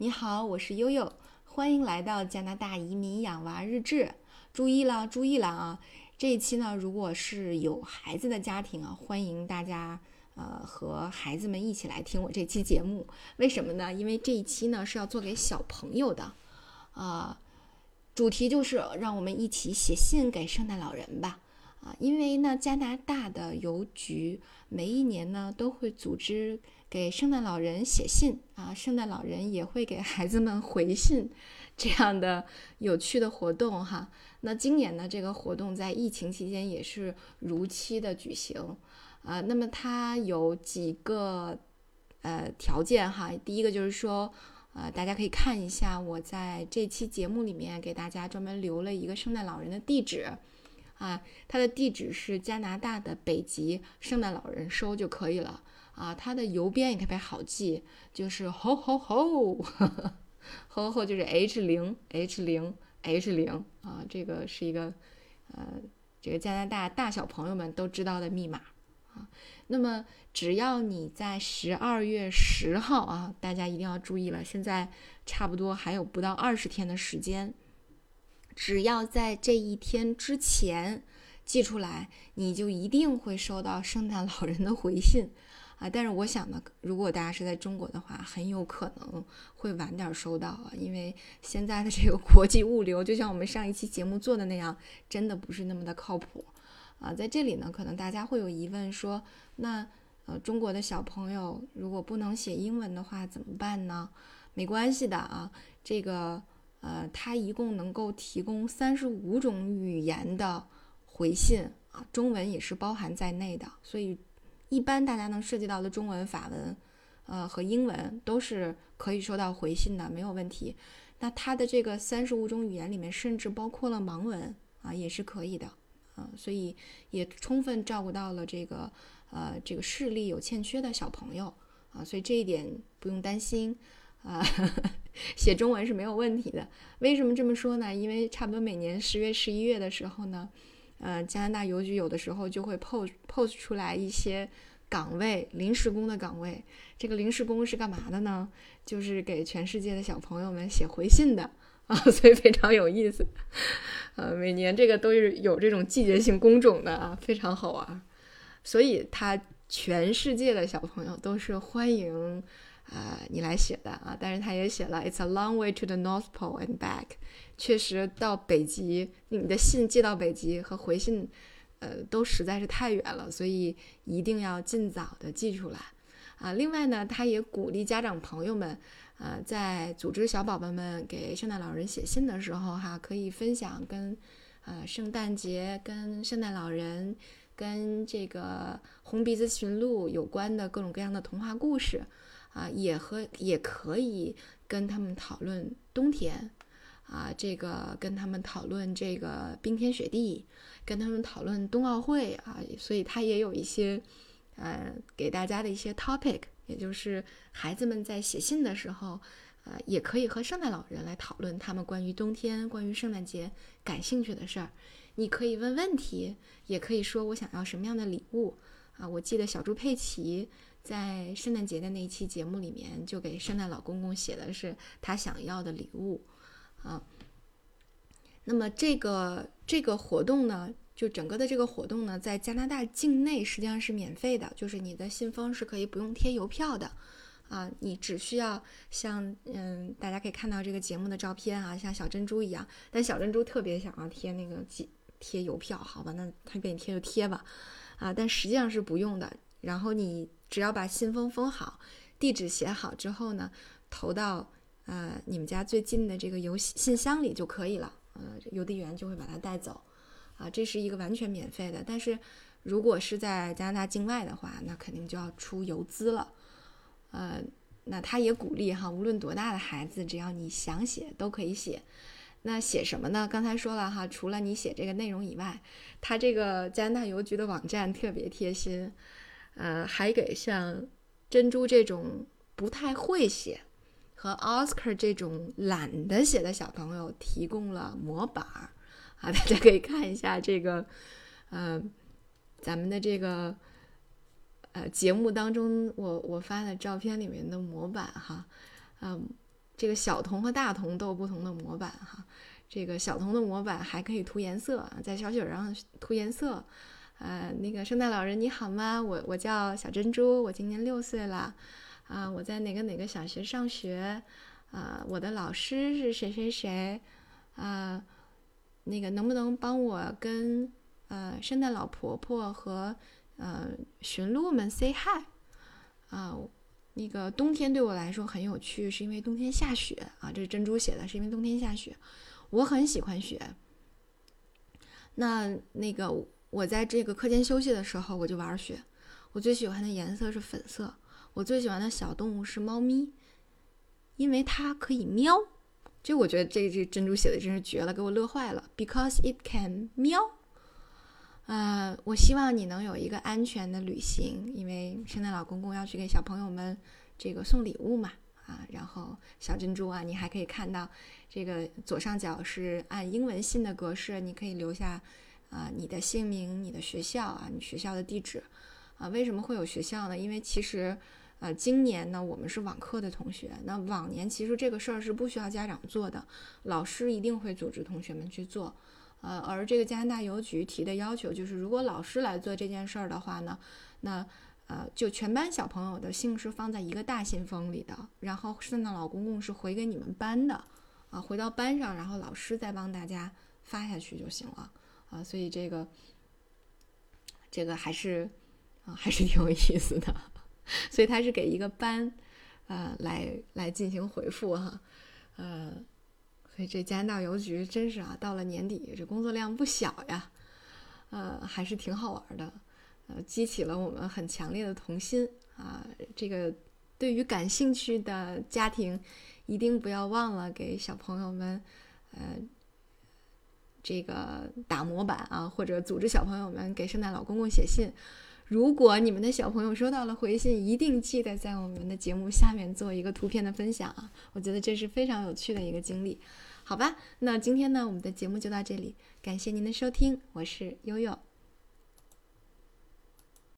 你好，我是悠悠，欢迎来到加拿大移民养娃日志。注意了，注意了啊！这一期呢，如果是有孩子的家庭啊，欢迎大家呃和孩子们一起来听我这期节目。为什么呢？因为这一期呢是要做给小朋友的，啊，主题就是让我们一起写信给圣诞老人吧。因为呢，加拿大的邮局每一年呢都会组织。给圣诞老人写信啊，圣诞老人也会给孩子们回信，这样的有趣的活动哈。那今年呢，这个活动在疫情期间也是如期的举行啊。那么它有几个呃条件哈，第一个就是说，呃，大家可以看一下我在这期节目里面给大家专门留了一个圣诞老人的地址啊，它的地址是加拿大的北极圣诞老人收就可以了。啊，它的邮编也特别好记，就是 ho ho ho，ho ho 就是 h 零 h 零 h 零啊，这个是一个呃，这个加拿大大小朋友们都知道的密码啊。那么只要你在十二月十号啊，大家一定要注意了，现在差不多还有不到二十天的时间，只要在这一天之前寄出来，你就一定会收到圣诞老人的回信。啊，但是我想呢，如果大家是在中国的话，很有可能会晚点收到啊，因为现在的这个国际物流，就像我们上一期节目做的那样，真的不是那么的靠谱啊。在这里呢，可能大家会有疑问，说那呃，中国的小朋友如果不能写英文的话怎么办呢？没关系的啊，这个呃，它一共能够提供三十五种语言的回信啊，中文也是包含在内的，所以。一般大家能涉及到的中文、法文，呃和英文都是可以收到回信的，没有问题。那它的这个三十五种语言里面，甚至包括了盲文啊，也是可以的啊，所以也充分照顾到了这个呃这个视力有欠缺的小朋友啊，所以这一点不用担心啊，写中文是没有问题的。为什么这么说呢？因为差不多每年十月、十一月的时候呢。呃，加拿大邮局有的时候就会 post post 出来一些岗位，临时工的岗位。这个临时工是干嘛的呢？就是给全世界的小朋友们写回信的啊，所以非常有意思。呃，每年这个都是有这种季节性工种的啊，非常好玩。所以他全世界的小朋友都是欢迎。啊，你来写的啊，但是他也写了，It's a long way to the North Pole and back。确实到北极，你的信寄到北极和回信，呃，都实在是太远了，所以一定要尽早的寄出来啊。另外呢，他也鼓励家长朋友们，呃，在组织小宝宝们给圣诞老人写信的时候，哈，可以分享跟呃圣诞节、跟圣诞老人、跟这个红鼻子驯鹿有关的各种各样的童话故事。啊，也和也可以跟他们讨论冬天，啊，这个跟他们讨论这个冰天雪地，跟他们讨论冬奥会啊，所以他也有一些，呃，给大家的一些 topic，也就是孩子们在写信的时候，呃，也可以和圣诞老人来讨论他们关于冬天、关于圣诞节感兴趣的事儿。你可以问问题，也可以说我想要什么样的礼物啊。我记得小猪佩奇。在圣诞节的那一期节目里面，就给圣诞老公公写的是他想要的礼物，啊，那么这个这个活动呢，就整个的这个活动呢，在加拿大境内实际上是免费的，就是你的信封是可以不用贴邮票的，啊，你只需要像嗯，大家可以看到这个节目的照片啊，像小珍珠一样，但小珍珠特别想要贴那个贴贴邮票，好吧，那他给你贴就贴吧，啊，但实际上是不用的，然后你。只要把信封封好，地址写好之后呢，投到呃你们家最近的这个邮信箱里就可以了。呃，邮递员就会把它带走。啊，这是一个完全免费的。但是如果是在加拿大境外的话，那肯定就要出邮资了。呃，那他也鼓励哈，无论多大的孩子，只要你想写都可以写。那写什么呢？刚才说了哈，除了你写这个内容以外，他这个加拿大邮局的网站特别贴心。呃，还给像珍珠这种不太会写和 Oscar 这种懒得写的小朋友提供了模板儿啊，大家可以看一下这个，呃，咱们的这个呃节目当中我我发的照片里面的模板哈，嗯，这个小童和大童都有不同的模板哈。这个小童的模板还可以涂颜色，在小雪上涂颜色。呃，那个圣诞老人你好吗？我我叫小珍珠，我今年六岁了。啊，我在哪个哪个小学上学？啊，我的老师是谁谁谁？啊，那个能不能帮我跟呃圣诞老婆婆和呃驯鹿们 say hi？啊，那个冬天对我来说很有趣，是因为冬天下雪啊。这是珍珠写的，是因为冬天下雪。我很喜欢雪。那那个我在这个课间休息的时候，我就玩雪。我最喜欢的颜色是粉色。我最喜欢的小动物是猫咪，因为它可以喵。这我觉得这这珍珠写的真是绝了，给我乐坏了。Because it can 喵。呃，我希望你能有一个安全的旅行，因为圣诞老公公要去给小朋友们这个送礼物嘛。啊，然后小珍珠啊，你还可以看到这个左上角是按英文信的格式，你可以留下啊你的姓名、你的学校啊、你学校的地址啊。为什么会有学校呢？因为其实呃今年呢我们是网课的同学，那往年其实这个事儿是不需要家长做的，老师一定会组织同学们去做。呃，而这个加拿大邮局提的要求就是，如果老师来做这件事儿的话呢，那。呃，就全班小朋友的姓是放在一个大信封里的，然后圣诞老公公是回给你们班的，啊，回到班上，然后老师再帮大家发下去就行了，啊，所以这个这个还是啊还是挺有意思的，所以他是给一个班，呃，来来进行回复哈，呃，所以这加拿大邮局真是啊，到了年底这工作量不小呀，呃，还是挺好玩的。呃，激起了我们很强烈的童心啊！这个对于感兴趣的家庭，一定不要忘了给小朋友们，呃，这个打模板啊，或者组织小朋友们给圣诞老公公写信。如果你们的小朋友收到了回信，一定记得在我们的节目下面做一个图片的分享啊！我觉得这是非常有趣的一个经历。好吧，那今天呢，我们的节目就到这里，感谢您的收听，我是悠悠。